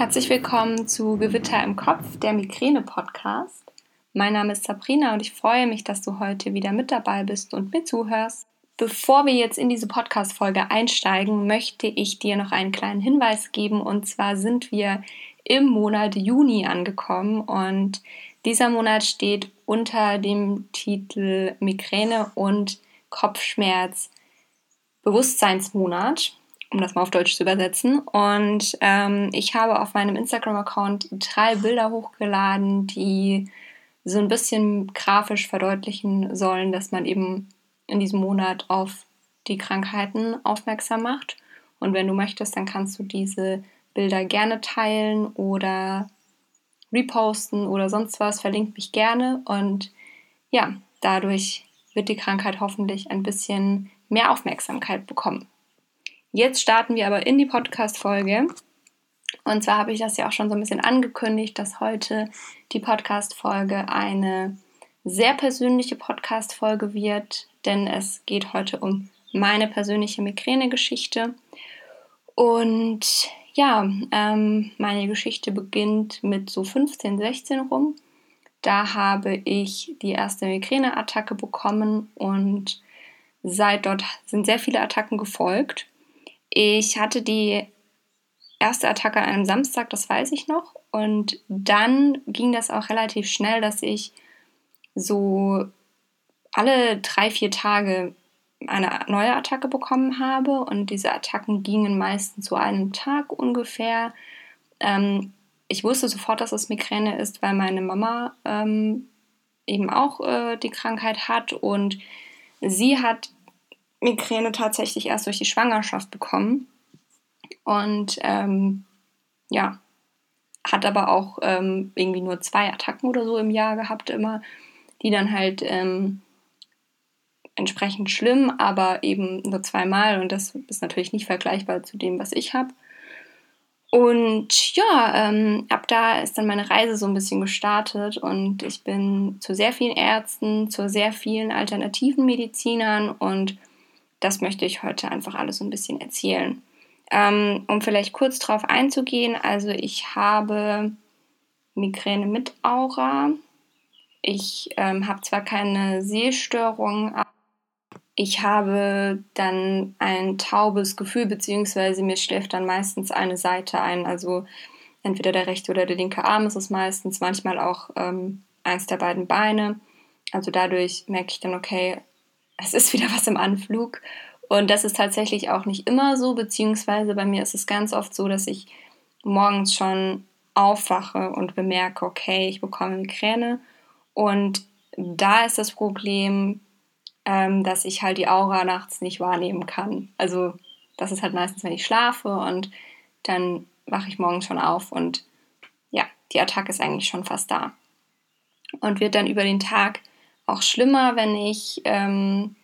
Herzlich willkommen zu Gewitter im Kopf, der Migräne-Podcast. Mein Name ist Sabrina und ich freue mich, dass du heute wieder mit dabei bist und mir zuhörst. Bevor wir jetzt in diese Podcast-Folge einsteigen, möchte ich dir noch einen kleinen Hinweis geben. Und zwar sind wir im Monat Juni angekommen und dieser Monat steht unter dem Titel Migräne und Kopfschmerz Bewusstseinsmonat, um das mal auf Deutsch zu übersetzen. Und ähm, ich habe auf meinem Instagram-Account drei Bilder hochgeladen, die so ein bisschen grafisch verdeutlichen sollen, dass man eben in diesem Monat auf die Krankheiten aufmerksam macht. Und wenn du möchtest, dann kannst du diese Bilder gerne teilen oder reposten oder sonst was. Verlinkt mich gerne. Und ja, dadurch wird die Krankheit hoffentlich ein bisschen mehr Aufmerksamkeit bekommen. Jetzt starten wir aber in die Podcast-Folge. Und zwar habe ich das ja auch schon so ein bisschen angekündigt, dass heute die Podcast-Folge eine sehr persönliche Podcast-Folge wird, denn es geht heute um meine persönliche Migräne-Geschichte. Und ja, ähm, meine Geschichte beginnt mit so 15, 16 rum. Da habe ich die erste Migräneattacke bekommen und seit dort sind sehr viele Attacken gefolgt. Ich hatte die erste Attacke an einem Samstag, das weiß ich noch. Und dann ging das auch relativ schnell, dass ich so alle drei, vier Tage eine neue Attacke bekommen habe. Und diese Attacken gingen meistens so einen Tag ungefähr. Ähm, ich wusste sofort, dass es Migräne ist, weil meine Mama ähm, eben auch äh, die Krankheit hat. Und sie hat Migräne tatsächlich erst durch die Schwangerschaft bekommen. Und ähm, ja, hat aber auch ähm, irgendwie nur zwei Attacken oder so im Jahr gehabt, immer, die dann halt ähm, entsprechend schlimm, aber eben nur zweimal und das ist natürlich nicht vergleichbar zu dem, was ich habe. Und ja, ähm, ab da ist dann meine Reise so ein bisschen gestartet und ich bin zu sehr vielen Ärzten, zu sehr vielen alternativen Medizinern und das möchte ich heute einfach alles so ein bisschen erzählen. Ähm, um vielleicht kurz drauf einzugehen, also ich habe Migräne mit Aura. Ich ähm, habe zwar keine Sehstörung, aber ich habe dann ein taubes Gefühl, beziehungsweise mir schläft dann meistens eine Seite ein. Also entweder der rechte oder der linke Arm ist es meistens, manchmal auch ähm, eins der beiden Beine. Also dadurch merke ich dann, okay, es ist wieder was im Anflug. Und das ist tatsächlich auch nicht immer so, beziehungsweise bei mir ist es ganz oft so, dass ich morgens schon aufwache und bemerke, okay, ich bekomme Migräne. Und da ist das Problem, ähm, dass ich halt die Aura nachts nicht wahrnehmen kann. Also das ist halt meistens, wenn ich schlafe und dann wache ich morgens schon auf und ja, die Attacke ist eigentlich schon fast da. Und wird dann über den Tag auch schlimmer, wenn ich ähm,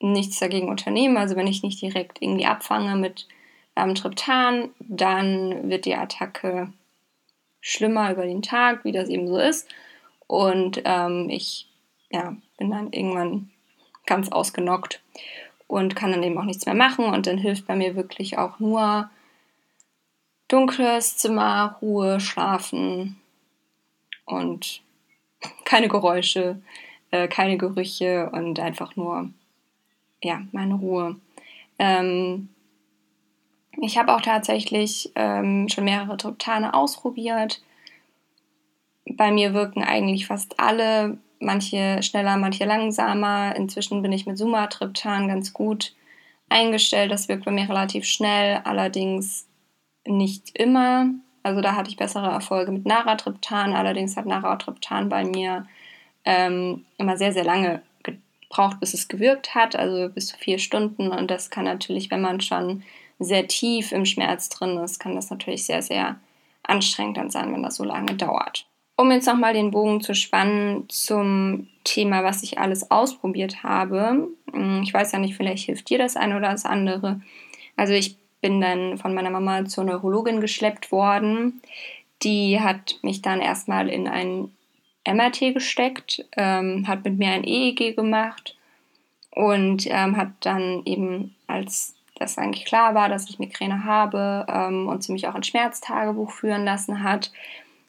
nichts dagegen unternehme, also wenn ich nicht direkt irgendwie abfange mit ähm, Triptan, dann wird die Attacke schlimmer über den Tag, wie das eben so ist. Und ähm, ich ja, bin dann irgendwann ganz ausgenockt und kann dann eben auch nichts mehr machen. Und dann hilft bei mir wirklich auch nur dunkles Zimmer, Ruhe, Schlafen und keine Geräusche, äh, keine Gerüche und einfach nur ja, meine Ruhe. Ähm, ich habe auch tatsächlich ähm, schon mehrere Triptane ausprobiert. Bei mir wirken eigentlich fast alle, manche schneller, manche langsamer. Inzwischen bin ich mit Sumatriptan ganz gut eingestellt. Das wirkt bei mir relativ schnell, allerdings nicht immer. Also da hatte ich bessere Erfolge mit Naratriptan. Allerdings hat Naratriptan bei mir ähm, immer sehr, sehr lange braucht, bis es gewirkt hat, also bis zu vier Stunden. Und das kann natürlich, wenn man schon sehr tief im Schmerz drin ist, kann das natürlich sehr, sehr anstrengend dann sein, wenn das so lange dauert. Um jetzt nochmal den Bogen zu spannen zum Thema, was ich alles ausprobiert habe. Hm, ich weiß ja nicht, vielleicht hilft dir das eine oder das andere. Also ich bin dann von meiner Mama zur Neurologin geschleppt worden. Die hat mich dann erstmal in ein MRT gesteckt, ähm, hat mit mir ein EEG gemacht und ähm, hat dann eben als das eigentlich klar war, dass ich Migräne habe ähm, und sie mich auch ein Schmerztagebuch führen lassen hat,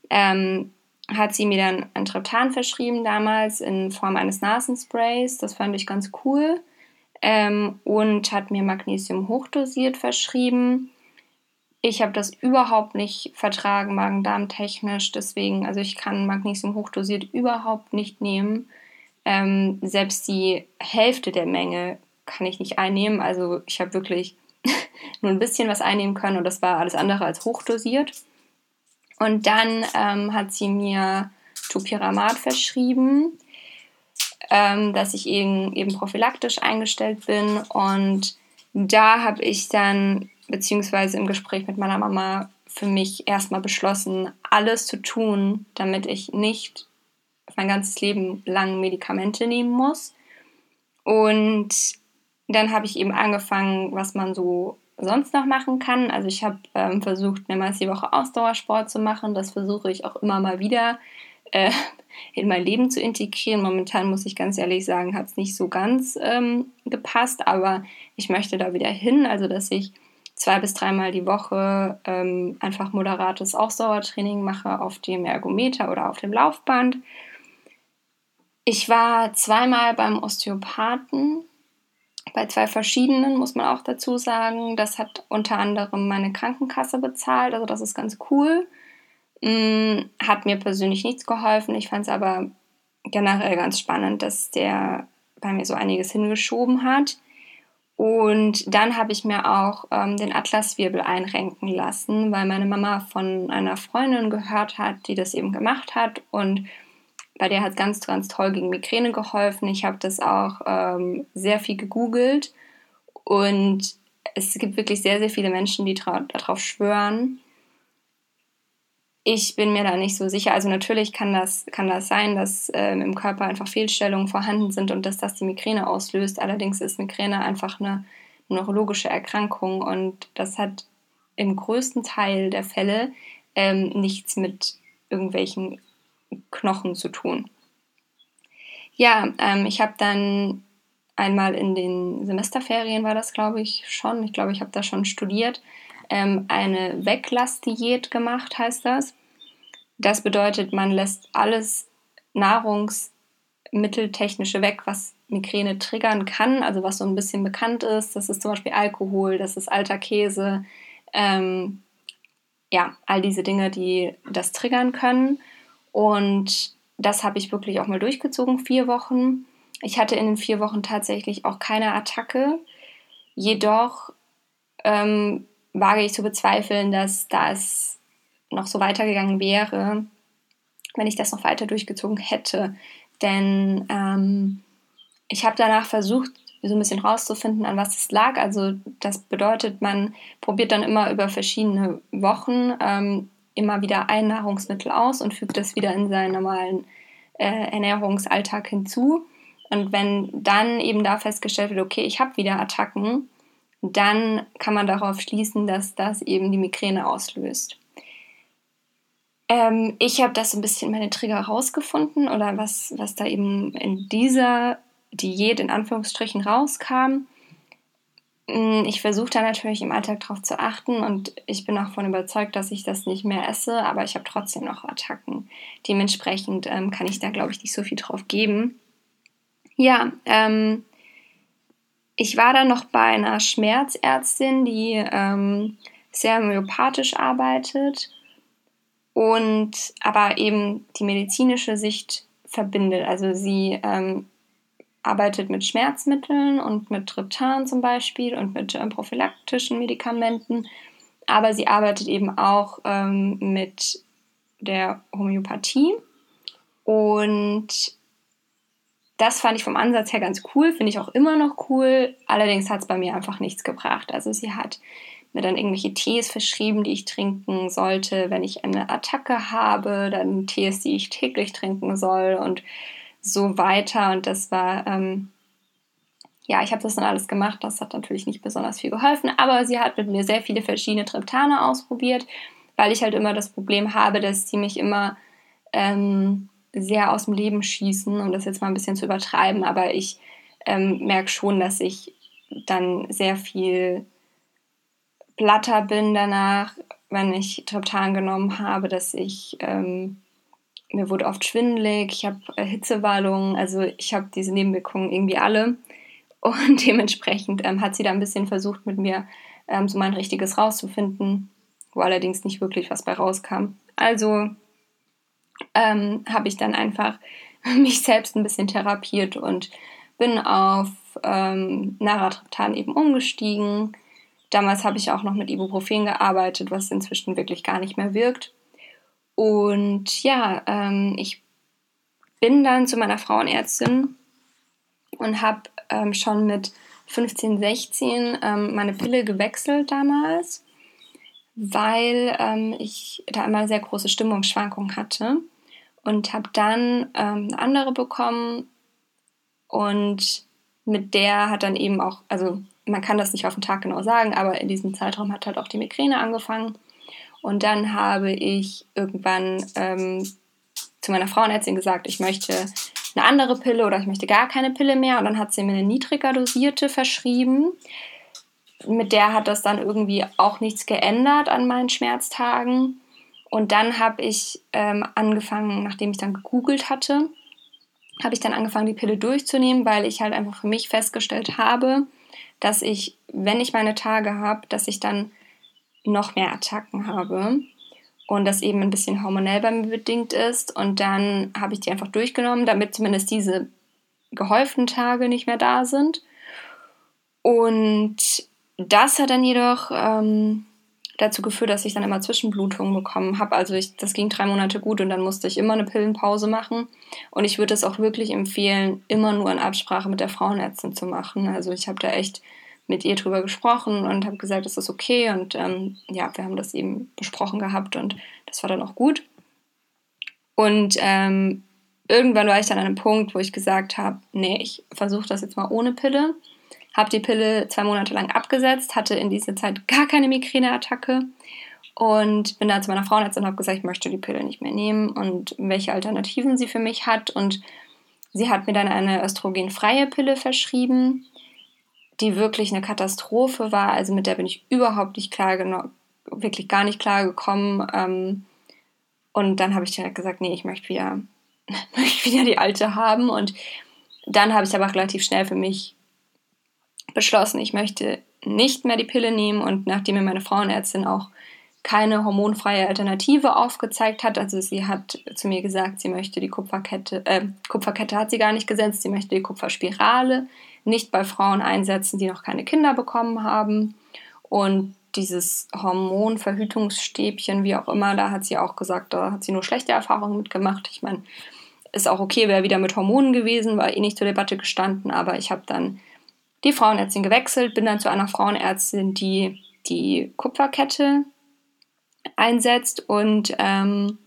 ähm, hat sie mir dann ein Triptan verschrieben damals in Form eines Nasensprays. Das fand ich ganz cool. Ähm, und hat mir Magnesium hochdosiert verschrieben. Ich habe das überhaupt nicht vertragen, Magen-Darm-technisch. Deswegen, also ich kann Magnesium hochdosiert überhaupt nicht nehmen. Ähm, selbst die Hälfte der Menge kann ich nicht einnehmen. Also ich habe wirklich nur ein bisschen was einnehmen können und das war alles andere als hochdosiert. Und dann ähm, hat sie mir Topiramat verschrieben, ähm, dass ich eben, eben prophylaktisch eingestellt bin. Und da habe ich dann, beziehungsweise im Gespräch mit meiner Mama, für mich erstmal beschlossen, alles zu tun, damit ich nicht mein ganzes Leben lang Medikamente nehmen muss. Und dann habe ich eben angefangen, was man so sonst noch machen kann. Also ich habe ähm, versucht, mehrmals die Woche Ausdauersport zu machen. Das versuche ich auch immer mal wieder äh, in mein Leben zu integrieren. Momentan muss ich ganz ehrlich sagen, hat es nicht so ganz ähm, gepasst, aber ich möchte da wieder hin. Also dass ich zwei bis dreimal die Woche ähm, einfach moderates Ausdauertraining mache auf dem Ergometer oder auf dem Laufband. Ich war zweimal beim Osteopathen bei zwei verschiedenen, muss man auch dazu sagen. Das hat unter anderem meine Krankenkasse bezahlt, also das ist ganz cool. Hm, hat mir persönlich nichts geholfen. Ich fand es aber generell ganz spannend, dass der bei mir so einiges hingeschoben hat. Und dann habe ich mir auch ähm, den Atlaswirbel einrenken lassen, weil meine Mama von einer Freundin gehört hat, die das eben gemacht hat. Und bei der hat ganz, ganz toll gegen Migräne geholfen. Ich habe das auch ähm, sehr viel gegoogelt und es gibt wirklich sehr, sehr viele Menschen, die darauf schwören. Ich bin mir da nicht so sicher. Also natürlich kann das, kann das sein, dass ähm, im Körper einfach Fehlstellungen vorhanden sind und dass das die Migräne auslöst. Allerdings ist Migräne einfach eine neurologische Erkrankung und das hat im größten Teil der Fälle ähm, nichts mit irgendwelchen Knochen zu tun. Ja, ähm, ich habe dann einmal in den Semesterferien war das, glaube ich, schon. Ich glaube, ich habe da schon studiert. Ähm, eine Weglassdiät gemacht, heißt das. Das bedeutet, man lässt alles Nahrungsmitteltechnische weg, was Migräne triggern kann, also was so ein bisschen bekannt ist. Das ist zum Beispiel Alkohol, das ist alter Käse, ähm, ja, all diese Dinge, die das triggern können. Und das habe ich wirklich auch mal durchgezogen, vier Wochen. Ich hatte in den vier Wochen tatsächlich auch keine Attacke. Jedoch ähm, wage ich zu bezweifeln, dass das noch so weitergegangen wäre, wenn ich das noch weiter durchgezogen hätte. Denn ähm, ich habe danach versucht, so ein bisschen rauszufinden, an was es lag. Also das bedeutet, man probiert dann immer über verschiedene Wochen ähm, immer wieder ein Nahrungsmittel aus und fügt das wieder in seinen normalen äh, Ernährungsalltag hinzu. Und wenn dann eben da festgestellt wird, okay, ich habe wieder Attacken, dann kann man darauf schließen, dass das eben die Migräne auslöst. Ähm, ich habe das so ein bisschen meine Trigger rausgefunden oder was, was da eben in dieser Diät in Anführungsstrichen rauskam. Mm, ich versuche da natürlich im Alltag drauf zu achten und ich bin auch davon überzeugt, dass ich das nicht mehr esse, aber ich habe trotzdem noch Attacken. Dementsprechend ähm, kann ich da, glaube ich, nicht so viel drauf geben. Ja, ähm, ich war dann noch bei einer Schmerzärztin, die ähm, sehr homöopathisch arbeitet und aber eben die medizinische Sicht verbindet. Also sie ähm, arbeitet mit Schmerzmitteln und mit Triptan zum Beispiel und mit ähm, prophylaktischen Medikamenten, aber sie arbeitet eben auch ähm, mit der Homöopathie und das fand ich vom Ansatz her ganz cool, finde ich auch immer noch cool. Allerdings hat es bei mir einfach nichts gebracht. Also sie hat mir dann irgendwelche Tees verschrieben, die ich trinken sollte, wenn ich eine Attacke habe, dann Tees, die ich täglich trinken soll und so weiter. Und das war, ähm, ja, ich habe das dann alles gemacht. Das hat natürlich nicht besonders viel geholfen, aber sie hat mit mir sehr viele verschiedene Triptane ausprobiert, weil ich halt immer das Problem habe, dass sie mich immer ähm, sehr aus dem Leben schießen, um das jetzt mal ein bisschen zu übertreiben. Aber ich ähm, merke schon, dass ich dann sehr viel platter bin danach, wenn ich Triptan genommen habe, dass ich, ähm, mir wurde oft schwindelig, ich habe äh, Hitzewallungen, also ich habe diese Nebenwirkungen irgendwie alle. Und dementsprechend ähm, hat sie da ein bisschen versucht, mit mir ähm, so mein richtiges rauszufinden, wo allerdings nicht wirklich was bei rauskam. Also ähm, habe ich dann einfach mich selbst ein bisschen therapiert und bin auf ähm, Naratriptan eben umgestiegen. Damals habe ich auch noch mit Ibuprofen gearbeitet, was inzwischen wirklich gar nicht mehr wirkt. Und ja, ähm, ich bin dann zu meiner Frauenärztin und habe ähm, schon mit 15, 16 ähm, meine Pille gewechselt damals, weil ähm, ich da immer sehr große Stimmungsschwankungen hatte und habe dann ähm, eine andere bekommen und mit der hat dann eben auch, also man kann das nicht auf den Tag genau sagen, aber in diesem Zeitraum hat halt auch die Migräne angefangen. Und dann habe ich irgendwann ähm, zu meiner Frauenärztin gesagt, ich möchte eine andere Pille oder ich möchte gar keine Pille mehr. Und dann hat sie mir eine niedriger dosierte verschrieben. Mit der hat das dann irgendwie auch nichts geändert an meinen Schmerztagen. Und dann habe ich ähm, angefangen, nachdem ich dann gegoogelt hatte, habe ich dann angefangen, die Pille durchzunehmen, weil ich halt einfach für mich festgestellt habe, dass ich, wenn ich meine Tage habe, dass ich dann noch mehr Attacken habe und das eben ein bisschen hormonell bei mir bedingt ist. Und dann habe ich die einfach durchgenommen, damit zumindest diese gehäuften Tage nicht mehr da sind. Und das hat dann jedoch ähm, dazu geführt, dass ich dann immer Zwischenblutungen bekommen habe. Also ich, das ging drei Monate gut und dann musste ich immer eine Pillenpause machen. Und ich würde es auch wirklich empfehlen, immer nur in Absprache mit der Frauenärztin zu machen. Also ich habe da echt mit ihr drüber gesprochen und habe gesagt, es ist okay. Und ähm, ja, wir haben das eben besprochen gehabt und das war dann auch gut. Und ähm, irgendwann war ich dann an einem Punkt, wo ich gesagt habe, nee, ich versuche das jetzt mal ohne Pille habe die Pille zwei Monate lang abgesetzt, hatte in dieser Zeit gar keine Migräneattacke und bin dann zu meiner Frauenärztin und habe gesagt, ich möchte die Pille nicht mehr nehmen und welche Alternativen sie für mich hat. Und sie hat mir dann eine östrogenfreie Pille verschrieben, die wirklich eine Katastrophe war. Also mit der bin ich überhaupt nicht klar wirklich gar nicht klar gekommen. Ähm, und dann habe ich direkt gesagt, nee, ich möchte wieder, möchte wieder die alte haben. Und dann habe ich aber relativ schnell für mich beschlossen, ich möchte nicht mehr die Pille nehmen und nachdem mir meine Frauenärztin auch keine hormonfreie Alternative aufgezeigt hat, also sie hat zu mir gesagt, sie möchte die Kupferkette, äh, Kupferkette hat sie gar nicht gesetzt, sie möchte die Kupferspirale nicht bei Frauen einsetzen, die noch keine Kinder bekommen haben und dieses Hormonverhütungsstäbchen, wie auch immer, da hat sie auch gesagt, da hat sie nur schlechte Erfahrungen mitgemacht. Ich meine, ist auch okay, wäre wieder mit Hormonen gewesen, war eh nicht zur Debatte gestanden, aber ich habe dann die Frauenärztin gewechselt, bin dann zu einer Frauenärztin, die die Kupferkette einsetzt und ähm,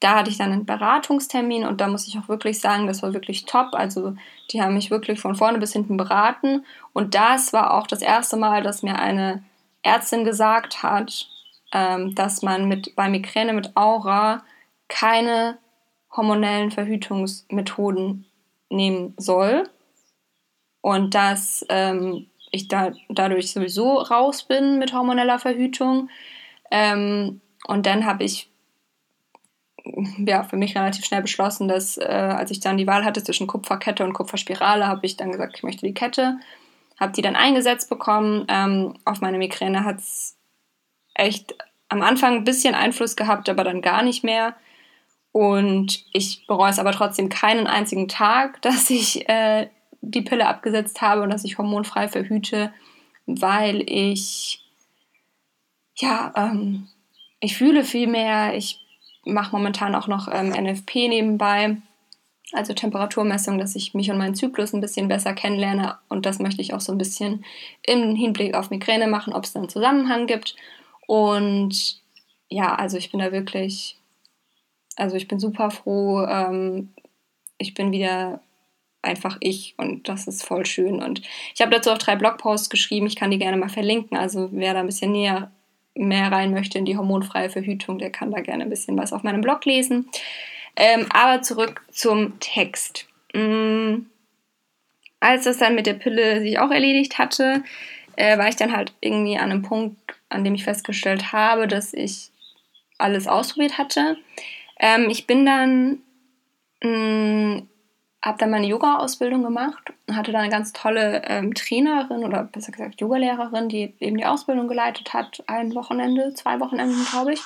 da hatte ich dann einen Beratungstermin und da muss ich auch wirklich sagen, das war wirklich top. Also die haben mich wirklich von vorne bis hinten beraten und das war auch das erste Mal, dass mir eine Ärztin gesagt hat, ähm, dass man mit, bei Migräne mit Aura keine hormonellen Verhütungsmethoden nehmen soll und dass ähm, ich da dadurch sowieso raus bin mit hormoneller Verhütung. Ähm, und dann habe ich ja für mich relativ schnell beschlossen, dass äh, als ich dann die Wahl hatte zwischen Kupferkette und Kupferspirale, habe ich dann gesagt, ich möchte die Kette. Habe die dann eingesetzt bekommen. Ähm, auf meine Migräne hat es echt am Anfang ein bisschen Einfluss gehabt, aber dann gar nicht mehr. Und ich bereue es aber trotzdem keinen einzigen Tag, dass ich äh, die Pille abgesetzt habe und dass ich hormonfrei verhüte, weil ich ja, ähm, ich fühle viel mehr. Ich mache momentan auch noch ähm, NFP nebenbei, also Temperaturmessung, dass ich mich und meinen Zyklus ein bisschen besser kennenlerne. Und das möchte ich auch so ein bisschen im Hinblick auf Migräne machen, ob es da einen Zusammenhang gibt. Und ja, also ich bin da wirklich, also ich bin super froh. Ähm, ich bin wieder einfach ich und das ist voll schön. Und ich habe dazu auch drei Blogposts geschrieben, ich kann die gerne mal verlinken. Also wer da ein bisschen näher mehr rein möchte in die hormonfreie Verhütung, der kann da gerne ein bisschen was auf meinem Blog lesen. Ähm, aber zurück zum Text. Mhm. Als das dann mit der Pille sich auch erledigt hatte, äh, war ich dann halt irgendwie an einem Punkt, an dem ich festgestellt habe, dass ich alles ausprobiert hatte. Ähm, ich bin dann, mm, habe dann meine Yoga-Ausbildung gemacht, hatte da eine ganz tolle ähm, Trainerin oder besser gesagt Yogalehrerin, die eben die Ausbildung geleitet hat, ein Wochenende, zwei Wochenenden, glaube ich.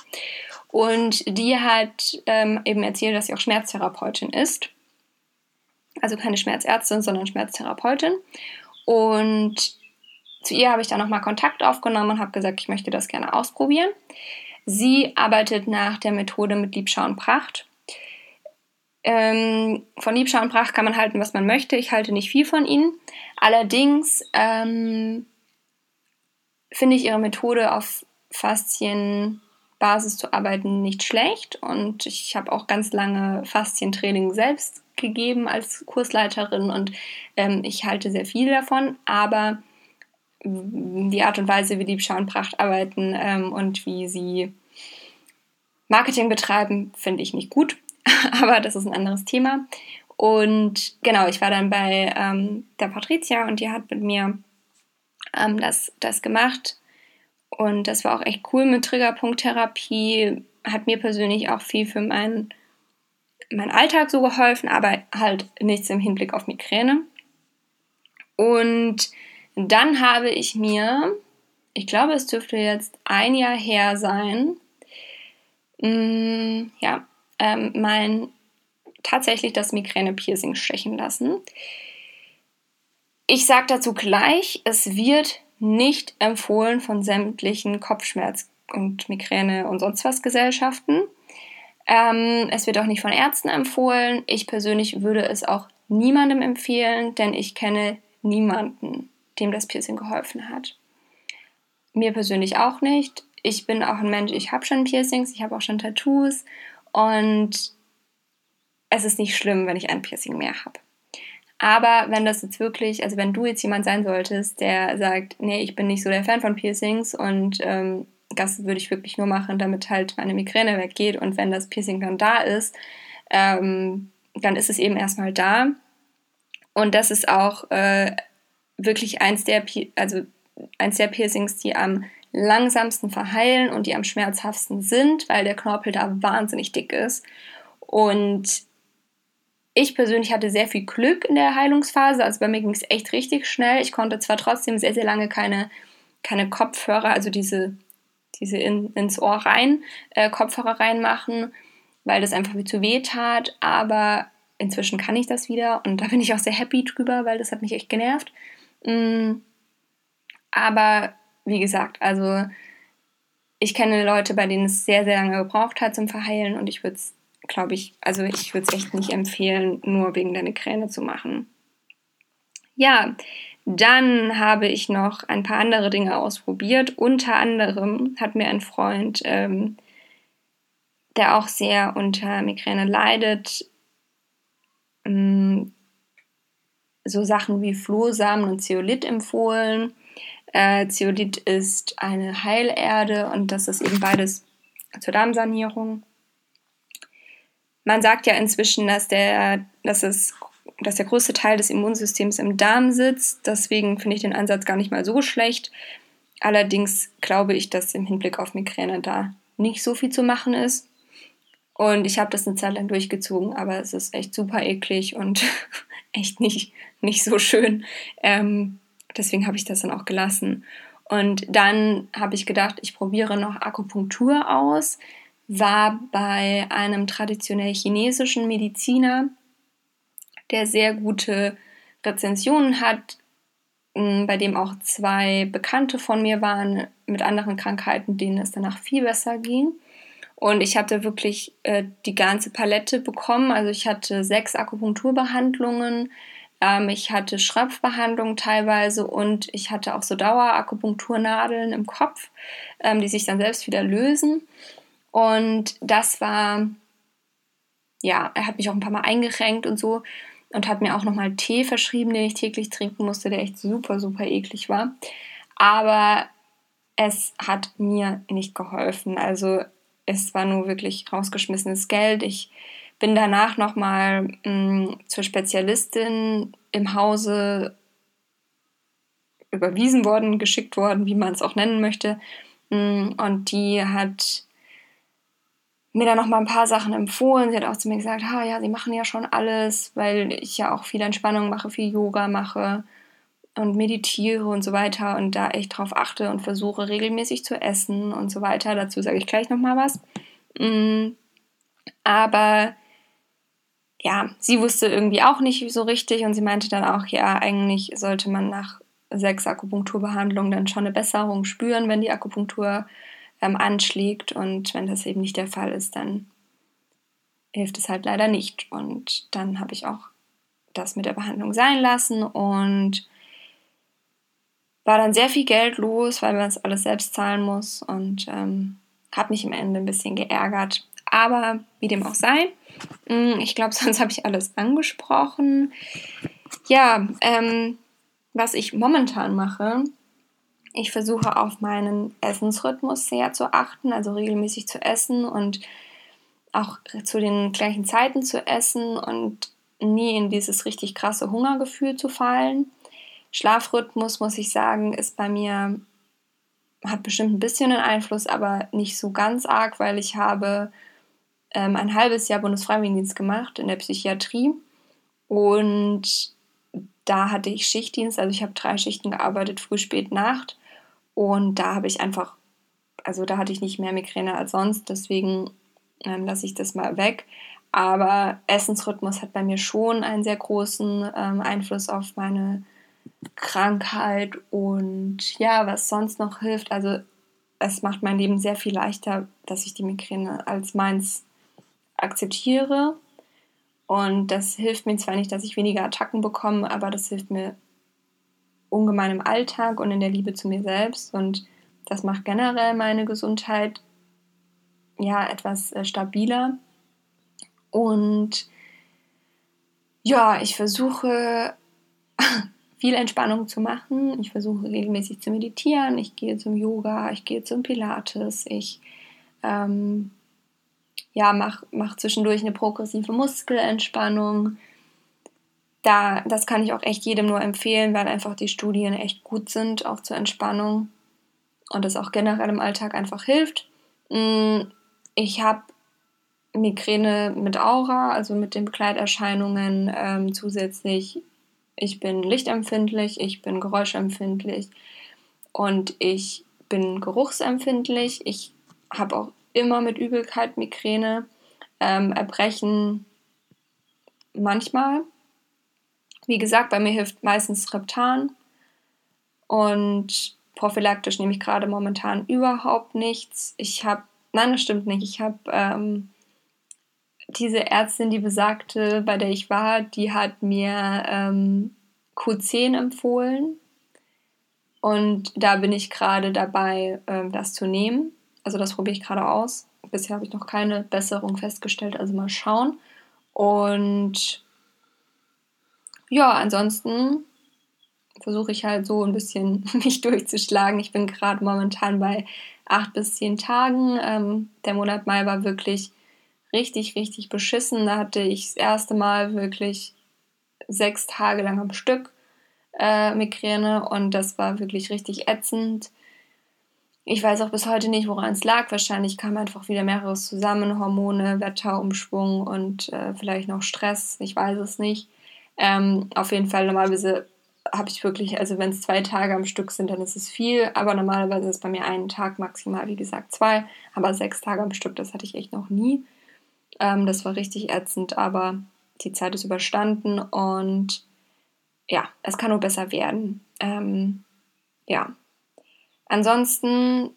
Und die hat ähm, eben erzählt, dass sie auch Schmerztherapeutin ist. Also keine Schmerzärztin, sondern Schmerztherapeutin. Und zu ihr habe ich dann nochmal Kontakt aufgenommen und habe gesagt, ich möchte das gerne ausprobieren. Sie arbeitet nach der Methode mit Liebschau und Pracht. Ähm, von Liebschau und Pracht kann man halten, was man möchte. Ich halte nicht viel von ihnen. Allerdings ähm, finde ich ihre Methode auf Faszienbasis zu arbeiten nicht schlecht. Und ich habe auch ganz lange Faszientraining selbst gegeben als Kursleiterin und ähm, ich halte sehr viel davon. Aber die Art und Weise, wie Liebschau und Pracht arbeiten ähm, und wie sie Marketing betreiben, finde ich nicht gut. Aber das ist ein anderes Thema. Und genau, ich war dann bei ähm, der Patricia und die hat mit mir ähm, das, das gemacht. Und das war auch echt cool mit Triggerpunkttherapie. Hat mir persönlich auch viel für meinen mein Alltag so geholfen, aber halt nichts im Hinblick auf Migräne. Und dann habe ich mir, ich glaube, es dürfte jetzt ein Jahr her sein, mh, mm, ja, ähm, mein tatsächlich das Migräne-Piercing stechen lassen. Ich sage dazu gleich, es wird nicht empfohlen von sämtlichen Kopfschmerz- und Migräne- und sonst was Gesellschaften. Ähm, es wird auch nicht von Ärzten empfohlen. Ich persönlich würde es auch niemandem empfehlen, denn ich kenne niemanden, dem das Piercing geholfen hat. Mir persönlich auch nicht. Ich bin auch ein Mensch, ich habe schon Piercings, ich habe auch schon Tattoos und es ist nicht schlimm, wenn ich ein Piercing mehr habe. Aber wenn das jetzt wirklich, also wenn du jetzt jemand sein solltest, der sagt, nee, ich bin nicht so der Fan von Piercings und ähm, das würde ich wirklich nur machen, damit halt meine Migräne weggeht und wenn das Piercing dann da ist, ähm, dann ist es eben erstmal da. Und das ist auch äh, wirklich eins der, also eins der Piercings, die am langsamsten verheilen und die am schmerzhaftesten sind, weil der Knorpel da wahnsinnig dick ist. Und ich persönlich hatte sehr viel Glück in der Heilungsphase. Also bei mir ging es echt richtig schnell. Ich konnte zwar trotzdem sehr, sehr lange keine, keine Kopfhörer, also diese, diese in, ins Ohr rein, äh, Kopfhörer reinmachen, weil das einfach viel zu weh tat. Aber inzwischen kann ich das wieder und da bin ich auch sehr happy drüber, weil das hat mich echt genervt. Mm, aber wie gesagt, also ich kenne Leute, bei denen es sehr, sehr lange gebraucht hat zum Verheilen und ich würde es, glaube ich, also ich würde es echt nicht empfehlen, nur wegen der Migräne zu machen. Ja, dann habe ich noch ein paar andere Dinge ausprobiert. Unter anderem hat mir ein Freund, ähm, der auch sehr unter Migräne leidet, ähm, so Sachen wie Flohsamen und Zeolit empfohlen. Äh, Zeolit ist eine Heilerde und das ist eben beides zur Darmsanierung. Man sagt ja inzwischen, dass der, dass es, dass der größte Teil des Immunsystems im Darm sitzt. Deswegen finde ich den Ansatz gar nicht mal so schlecht. Allerdings glaube ich, dass im Hinblick auf Migräne da nicht so viel zu machen ist. Und ich habe das eine Zeit lang durchgezogen, aber es ist echt super eklig und echt nicht, nicht so schön. Ähm, deswegen habe ich das dann auch gelassen. Und dann habe ich gedacht, ich probiere noch Akupunktur aus. War bei einem traditionell chinesischen Mediziner, der sehr gute Rezensionen hat, bei dem auch zwei Bekannte von mir waren mit anderen Krankheiten, denen es danach viel besser ging. Und ich hatte wirklich äh, die ganze Palette bekommen. Also ich hatte sechs Akupunkturbehandlungen, ähm, ich hatte Schröpfbehandlungen teilweise und ich hatte auch so Dauerakupunkturnadeln im Kopf, ähm, die sich dann selbst wieder lösen. Und das war, ja, er hat mich auch ein paar Mal eingerenkt und so und hat mir auch nochmal Tee verschrieben, den ich täglich trinken musste, der echt super, super eklig war. Aber es hat mir nicht geholfen. Also es war nur wirklich rausgeschmissenes Geld. Ich bin danach nochmal mm, zur Spezialistin im Hause überwiesen worden, geschickt worden, wie man es auch nennen möchte. Mm, und die hat mir dann noch mal ein paar Sachen empfohlen. Sie hat auch zu mir gesagt, ha, ja, sie machen ja schon alles, weil ich ja auch viel Entspannung mache, viel Yoga mache und meditiere und so weiter und da echt drauf achte und versuche regelmäßig zu essen und so weiter. Dazu sage ich gleich noch mal was. Mm, aber ja, sie wusste irgendwie auch nicht so richtig und sie meinte dann auch, ja, eigentlich sollte man nach sechs Akupunkturbehandlungen dann schon eine Besserung spüren, wenn die Akupunktur ähm, anschlägt. Und wenn das eben nicht der Fall ist, dann hilft es halt leider nicht. Und dann habe ich auch das mit der Behandlung sein lassen und war dann sehr viel Geld los, weil man das alles selbst zahlen muss und ähm, habe mich im Ende ein bisschen geärgert. Aber wie dem auch sei, mm, ich glaube, sonst habe ich alles angesprochen. Ja, ähm, was ich momentan mache, ich versuche auf meinen Essensrhythmus sehr zu achten, also regelmäßig zu essen und auch zu den gleichen Zeiten zu essen und nie in dieses richtig krasse Hungergefühl zu fallen. Schlafrhythmus, muss ich sagen, ist bei mir, hat bestimmt ein bisschen einen Einfluss, aber nicht so ganz arg, weil ich habe ähm, ein halbes Jahr Bundesfreiwilligendienst gemacht in der Psychiatrie und da hatte ich Schichtdienst, also ich habe drei Schichten gearbeitet, früh, spät, Nacht. Und da habe ich einfach, also da hatte ich nicht mehr Migräne als sonst, deswegen ähm, lasse ich das mal weg. Aber Essensrhythmus hat bei mir schon einen sehr großen ähm, Einfluss auf meine Krankheit und ja, was sonst noch hilft. Also es macht mein Leben sehr viel leichter, dass ich die Migräne als meins akzeptiere und das hilft mir zwar nicht, dass ich weniger Attacken bekomme, aber das hilft mir ungemein im Alltag und in der Liebe zu mir selbst. Und das macht generell meine Gesundheit ja etwas äh, stabiler. Und ja, ich versuche viel Entspannung zu machen. Ich versuche regelmäßig zu meditieren. Ich gehe zum Yoga, ich gehe zum Pilates, ich ähm, ja, mach, mach zwischendurch eine progressive Muskelentspannung. Da, das kann ich auch echt jedem nur empfehlen, weil einfach die Studien echt gut sind, auch zur Entspannung und es auch generell im Alltag einfach hilft. Mm, ich habe Migräne mit Aura, also mit den Begleiterscheinungen ähm, zusätzlich. Ich bin lichtempfindlich, ich bin geräuschempfindlich und ich bin geruchsempfindlich. Ich habe auch immer mit Übelkeit, Migräne, ähm, Erbrechen manchmal. Wie gesagt, bei mir hilft meistens Reptan und prophylaktisch nehme ich gerade momentan überhaupt nichts. Ich habe, nein, das stimmt nicht. Ich habe ähm, diese Ärztin, die besagte, bei der ich war, die hat mir ähm, Q10 empfohlen. Und da bin ich gerade dabei, ähm, das zu nehmen. Also das probiere ich gerade aus. Bisher habe ich noch keine Besserung festgestellt, also mal schauen. Und ja, ansonsten versuche ich halt so ein bisschen mich durchzuschlagen. Ich bin gerade momentan bei acht bis zehn Tagen. Ähm, der Monat Mai war wirklich richtig, richtig beschissen. Da hatte ich das erste Mal wirklich sechs Tage lang am Stück äh, Migräne und das war wirklich richtig ätzend. Ich weiß auch bis heute nicht, woran es lag. Wahrscheinlich kam einfach wieder mehreres zusammen, Hormone, Wetterumschwung und äh, vielleicht noch Stress. Ich weiß es nicht. Ähm, auf jeden Fall, normalerweise habe ich wirklich, also wenn es zwei Tage am Stück sind, dann ist es viel. Aber normalerweise ist bei mir einen Tag maximal, wie gesagt, zwei. Aber sechs Tage am Stück, das hatte ich echt noch nie. Ähm, das war richtig ätzend, aber die Zeit ist überstanden und ja, es kann nur besser werden. Ähm, ja, Ansonsten,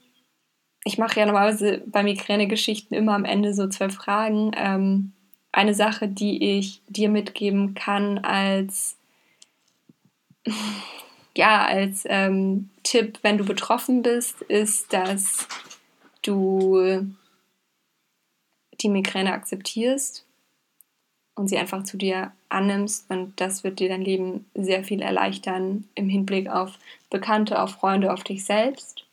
ich mache ja normalerweise bei Migräne-Geschichten immer am Ende so zwei Fragen. Ähm, eine Sache, die ich dir mitgeben kann als, ja, als ähm, Tipp, wenn du betroffen bist, ist, dass du die Migräne akzeptierst und sie einfach zu dir annimmst und das wird dir dein Leben sehr viel erleichtern im Hinblick auf Bekannte, auf Freunde, auf dich selbst.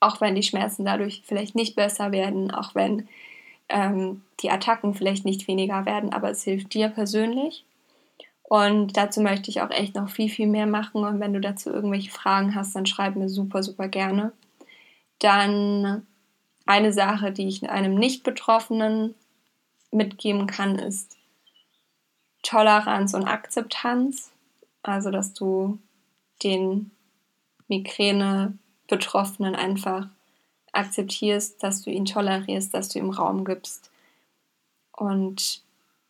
Auch wenn die Schmerzen dadurch vielleicht nicht besser werden, auch wenn ähm, die Attacken vielleicht nicht weniger werden, aber es hilft dir persönlich. Und dazu möchte ich auch echt noch viel, viel mehr machen. Und wenn du dazu irgendwelche Fragen hast, dann schreib mir super, super gerne. Dann eine Sache, die ich einem Nicht-Betroffenen mitgeben kann, ist Toleranz und Akzeptanz. Also, dass du den Migräne-Betroffenen einfach akzeptierst, dass du ihn tolerierst, dass du ihm Raum gibst und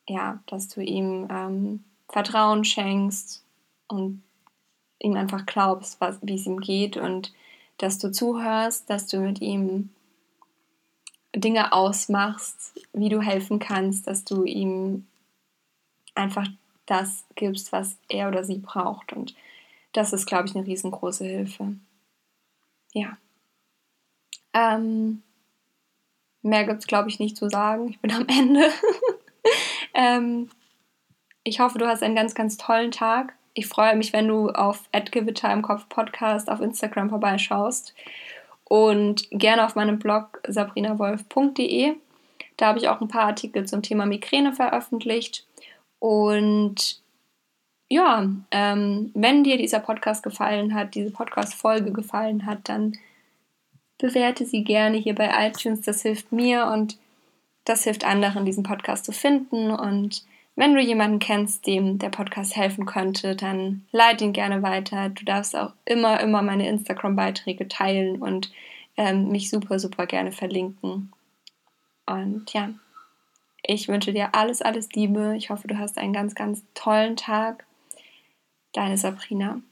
ja, dass du ihm ähm, Vertrauen schenkst und ihm einfach glaubst, wie es ihm geht und dass du zuhörst, dass du mit ihm Dinge ausmachst, wie du helfen kannst, dass du ihm einfach das gibst, was er oder sie braucht. Und das ist, glaube ich, eine riesengroße Hilfe. Ja. Ähm, mehr gibt es, glaube ich, nicht zu sagen. Ich bin am Ende. ähm, ich hoffe, du hast einen ganz, ganz tollen Tag. Ich freue mich, wenn du auf Gewitter im Kopf Podcast auf Instagram vorbeischaust und gerne auf meinem Blog sabrinawolf.de. Da habe ich auch ein paar Artikel zum Thema Migräne veröffentlicht. Und ja, ähm, wenn dir dieser Podcast gefallen hat, diese Podcast-Folge gefallen hat, dann bewerte sie gerne hier bei iTunes. Das hilft mir und das hilft anderen, diesen Podcast zu finden. Und wenn du jemanden kennst, dem der Podcast helfen könnte, dann leite ihn gerne weiter. Du darfst auch immer, immer meine Instagram-Beiträge teilen und ähm, mich super, super gerne verlinken. Und ja, ich wünsche dir alles, alles Liebe. Ich hoffe, du hast einen ganz, ganz tollen Tag. Deine Sabrina.